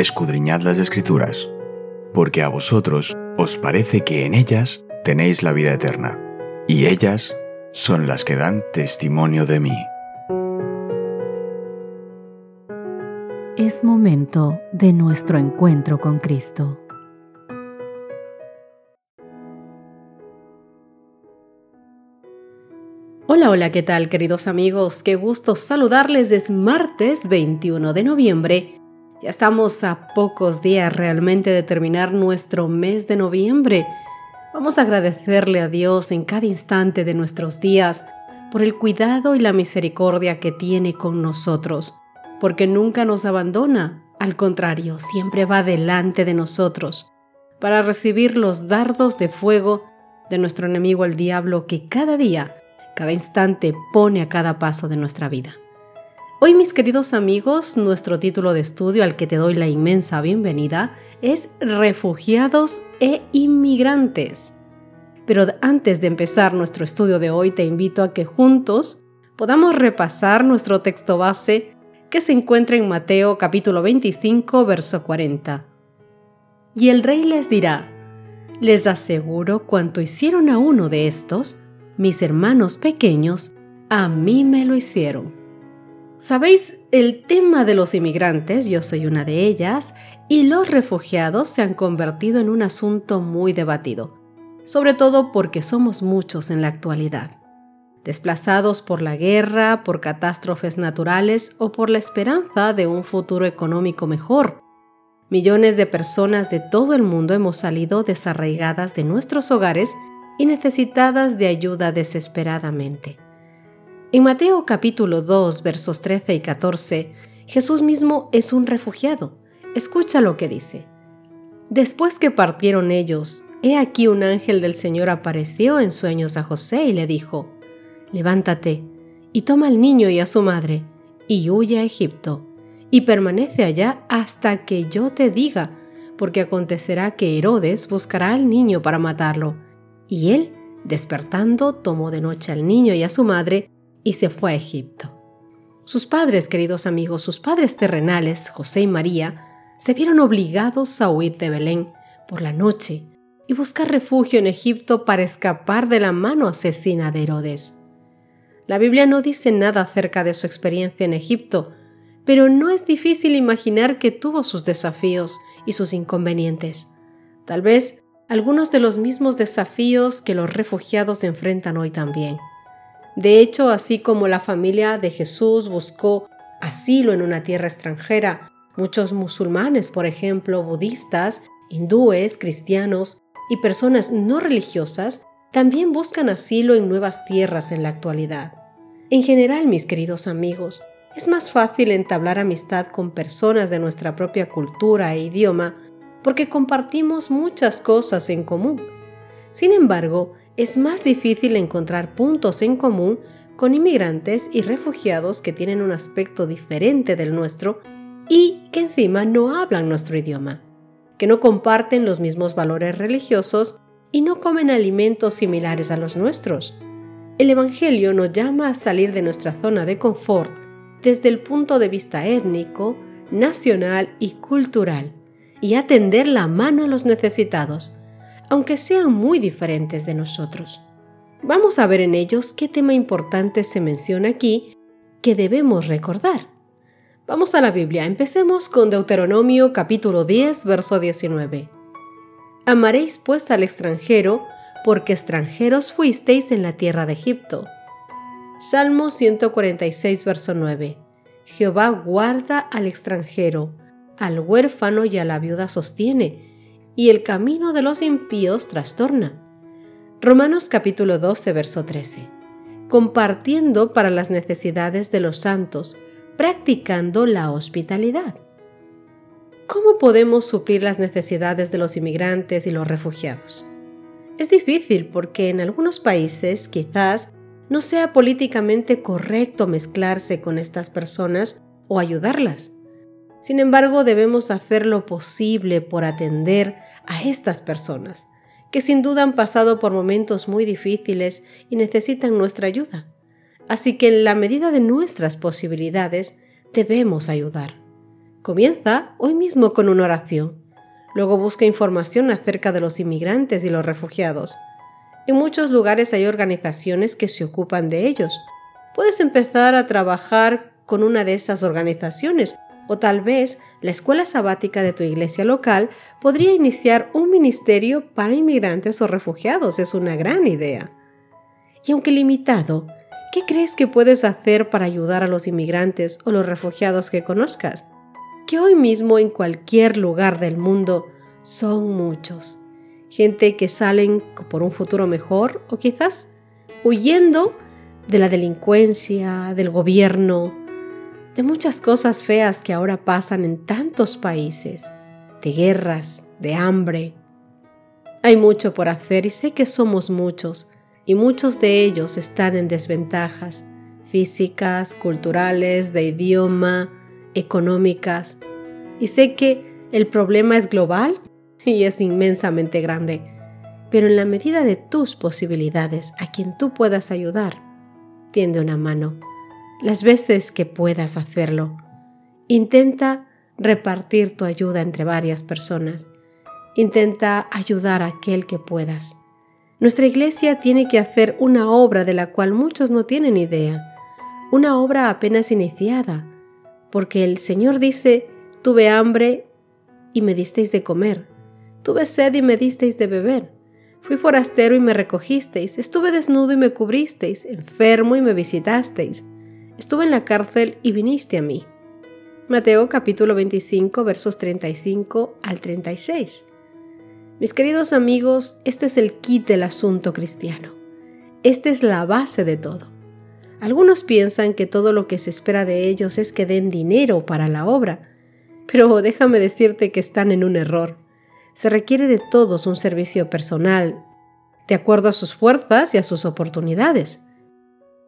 escudriñad las escrituras, porque a vosotros os parece que en ellas tenéis la vida eterna, y ellas son las que dan testimonio de mí. Es momento de nuestro encuentro con Cristo. Hola, hola, ¿qué tal queridos amigos? Qué gusto saludarles. Es martes 21 de noviembre. Ya estamos a pocos días realmente de terminar nuestro mes de noviembre. Vamos a agradecerle a Dios en cada instante de nuestros días por el cuidado y la misericordia que tiene con nosotros, porque nunca nos abandona, al contrario, siempre va delante de nosotros para recibir los dardos de fuego de nuestro enemigo el diablo que cada día cada instante pone a cada paso de nuestra vida. Hoy, mis queridos amigos, nuestro título de estudio al que te doy la inmensa bienvenida es Refugiados e Inmigrantes. Pero antes de empezar nuestro estudio de hoy, te invito a que juntos podamos repasar nuestro texto base que se encuentra en Mateo capítulo 25, verso 40. Y el rey les dirá, les aseguro cuanto hicieron a uno de estos, mis hermanos pequeños, a mí me lo hicieron. Sabéis, el tema de los inmigrantes, yo soy una de ellas, y los refugiados se han convertido en un asunto muy debatido, sobre todo porque somos muchos en la actualidad, desplazados por la guerra, por catástrofes naturales o por la esperanza de un futuro económico mejor. Millones de personas de todo el mundo hemos salido desarraigadas de nuestros hogares y necesitadas de ayuda desesperadamente. En Mateo capítulo 2 versos 13 y 14, Jesús mismo es un refugiado. Escucha lo que dice. Después que partieron ellos, he aquí un ángel del Señor apareció en sueños a José y le dijo, Levántate y toma al niño y a su madre y huye a Egipto y permanece allá hasta que yo te diga, porque acontecerá que Herodes buscará al niño para matarlo y él, despertando, tomó de noche al niño y a su madre y se fue a Egipto. Sus padres, queridos amigos, sus padres terrenales, José y María, se vieron obligados a huir de Belén por la noche y buscar refugio en Egipto para escapar de la mano asesina de Herodes. La Biblia no dice nada acerca de su experiencia en Egipto, pero no es difícil imaginar que tuvo sus desafíos y sus inconvenientes. Tal vez algunos de los mismos desafíos que los refugiados enfrentan hoy también. De hecho, así como la familia de Jesús buscó asilo en una tierra extranjera, muchos musulmanes, por ejemplo, budistas, hindúes, cristianos y personas no religiosas, también buscan asilo en nuevas tierras en la actualidad. En general, mis queridos amigos, es más fácil entablar amistad con personas de nuestra propia cultura e idioma porque compartimos muchas cosas en común. Sin embargo, es más difícil encontrar puntos en común con inmigrantes y refugiados que tienen un aspecto diferente del nuestro y que encima no hablan nuestro idioma, que no comparten los mismos valores religiosos y no comen alimentos similares a los nuestros. El Evangelio nos llama a salir de nuestra zona de confort desde el punto de vista étnico, nacional y cultural y atender la mano a los necesitados, aunque sean muy diferentes de nosotros. Vamos a ver en ellos qué tema importante se menciona aquí que debemos recordar. Vamos a la Biblia, empecemos con Deuteronomio capítulo 10, verso 19. Amaréis pues al extranjero, porque extranjeros fuisteis en la tierra de Egipto. Salmo 146, verso 9. Jehová guarda al extranjero, al huérfano y a la viuda sostiene, y el camino de los impíos trastorna. Romanos capítulo 12, verso 13. Compartiendo para las necesidades de los santos, practicando la hospitalidad. ¿Cómo podemos suplir las necesidades de los inmigrantes y los refugiados? Es difícil porque en algunos países quizás no sea políticamente correcto mezclarse con estas personas o ayudarlas. Sin embargo, debemos hacer lo posible por atender a estas personas, que sin duda han pasado por momentos muy difíciles y necesitan nuestra ayuda. Así que en la medida de nuestras posibilidades, debemos ayudar. Comienza hoy mismo con una oración. Luego busca información acerca de los inmigrantes y los refugiados. En muchos lugares hay organizaciones que se ocupan de ellos. Puedes empezar a trabajar con una de esas organizaciones o tal vez la escuela sabática de tu iglesia local podría iniciar un ministerio para inmigrantes o refugiados. Es una gran idea. Y aunque limitado, ¿qué crees que puedes hacer para ayudar a los inmigrantes o los refugiados que conozcas? Que hoy mismo en cualquier lugar del mundo son muchos. Gente que salen por un futuro mejor o quizás huyendo de la delincuencia, del gobierno, de muchas cosas feas que ahora pasan en tantos países, de guerras, de hambre. Hay mucho por hacer y sé que somos muchos, y muchos de ellos están en desventajas físicas, culturales, de idioma, económicas. Y sé que el problema es global y es inmensamente grande, pero en la medida de tus posibilidades a quien tú puedas ayudar, tiende una mano. Las veces que puedas hacerlo, intenta repartir tu ayuda entre varias personas. Intenta ayudar a aquel que puedas. Nuestra iglesia tiene que hacer una obra de la cual muchos no tienen idea, una obra apenas iniciada, porque el Señor dice, tuve hambre y me disteis de comer, tuve sed y me disteis de beber, fui forastero y me recogisteis, estuve desnudo y me cubristeis, enfermo y me visitasteis, estuve en la cárcel y viniste a mí. Mateo capítulo 25 versos 35 al 36. Mis queridos amigos, este es el kit del asunto cristiano. Esta es la base de todo. Algunos piensan que todo lo que se espera de ellos es que den dinero para la obra, pero déjame decirte que están en un error. Se requiere de todos un servicio personal, de acuerdo a sus fuerzas y a sus oportunidades.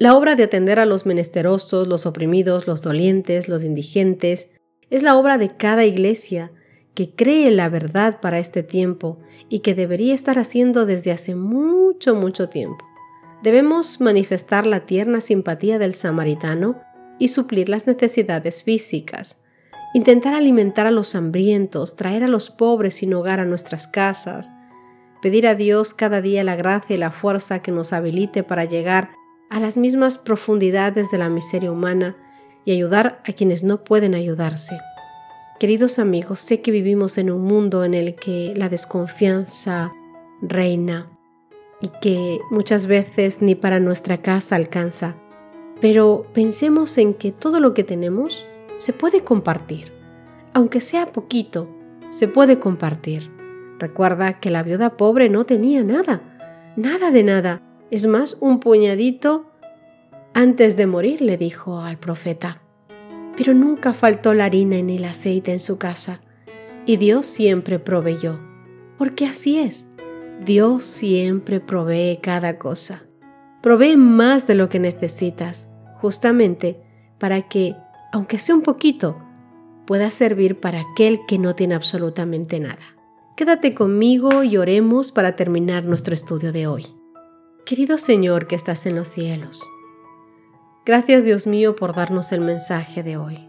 La obra de atender a los menesterosos, los oprimidos, los dolientes, los indigentes, es la obra de cada iglesia que cree la verdad para este tiempo y que debería estar haciendo desde hace mucho, mucho tiempo. Debemos manifestar la tierna simpatía del samaritano y suplir las necesidades físicas, intentar alimentar a los hambrientos, traer a los pobres sin hogar a nuestras casas, pedir a Dios cada día la gracia y la fuerza que nos habilite para llegar a las mismas profundidades de la miseria humana y ayudar a quienes no pueden ayudarse. Queridos amigos, sé que vivimos en un mundo en el que la desconfianza reina y que muchas veces ni para nuestra casa alcanza, pero pensemos en que todo lo que tenemos se puede compartir. Aunque sea poquito, se puede compartir. Recuerda que la viuda pobre no tenía nada, nada de nada. Es más, un puñadito antes de morir le dijo al profeta pero nunca faltó la harina ni el aceite en su casa, y Dios siempre proveyó, porque así es, Dios siempre provee cada cosa, provee más de lo que necesitas, justamente para que, aunque sea un poquito, pueda servir para aquel que no tiene absolutamente nada. Quédate conmigo y oremos para terminar nuestro estudio de hoy. Querido Señor que estás en los cielos, Gracias Dios mío por darnos el mensaje de hoy.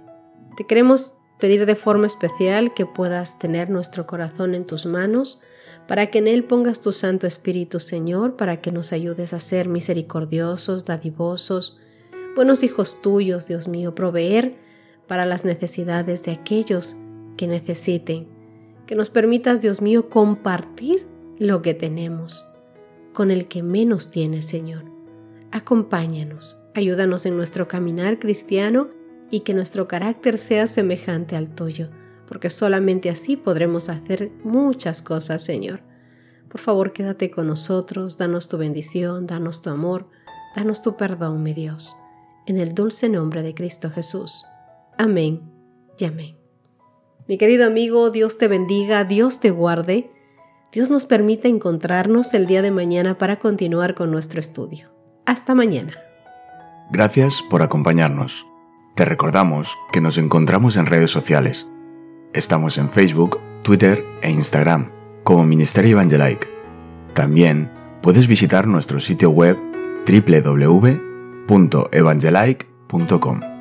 Te queremos pedir de forma especial que puedas tener nuestro corazón en tus manos para que en él pongas tu Santo Espíritu Señor, para que nos ayudes a ser misericordiosos, dadivosos, buenos hijos tuyos, Dios mío, proveer para las necesidades de aquellos que necesiten. Que nos permitas, Dios mío, compartir lo que tenemos con el que menos tiene, Señor. Acompáñanos Ayúdanos en nuestro caminar cristiano y que nuestro carácter sea semejante al tuyo, porque solamente así podremos hacer muchas cosas, Señor. Por favor, quédate con nosotros, danos tu bendición, danos tu amor, danos tu perdón, mi Dios. En el dulce nombre de Cristo Jesús. Amén y amén. Mi querido amigo, Dios te bendiga, Dios te guarde. Dios nos permita encontrarnos el día de mañana para continuar con nuestro estudio. Hasta mañana. Gracias por acompañarnos. Te recordamos que nos encontramos en redes sociales. Estamos en Facebook, Twitter e Instagram como Ministerio Evangelike. También puedes visitar nuestro sitio web www.evangelike.com.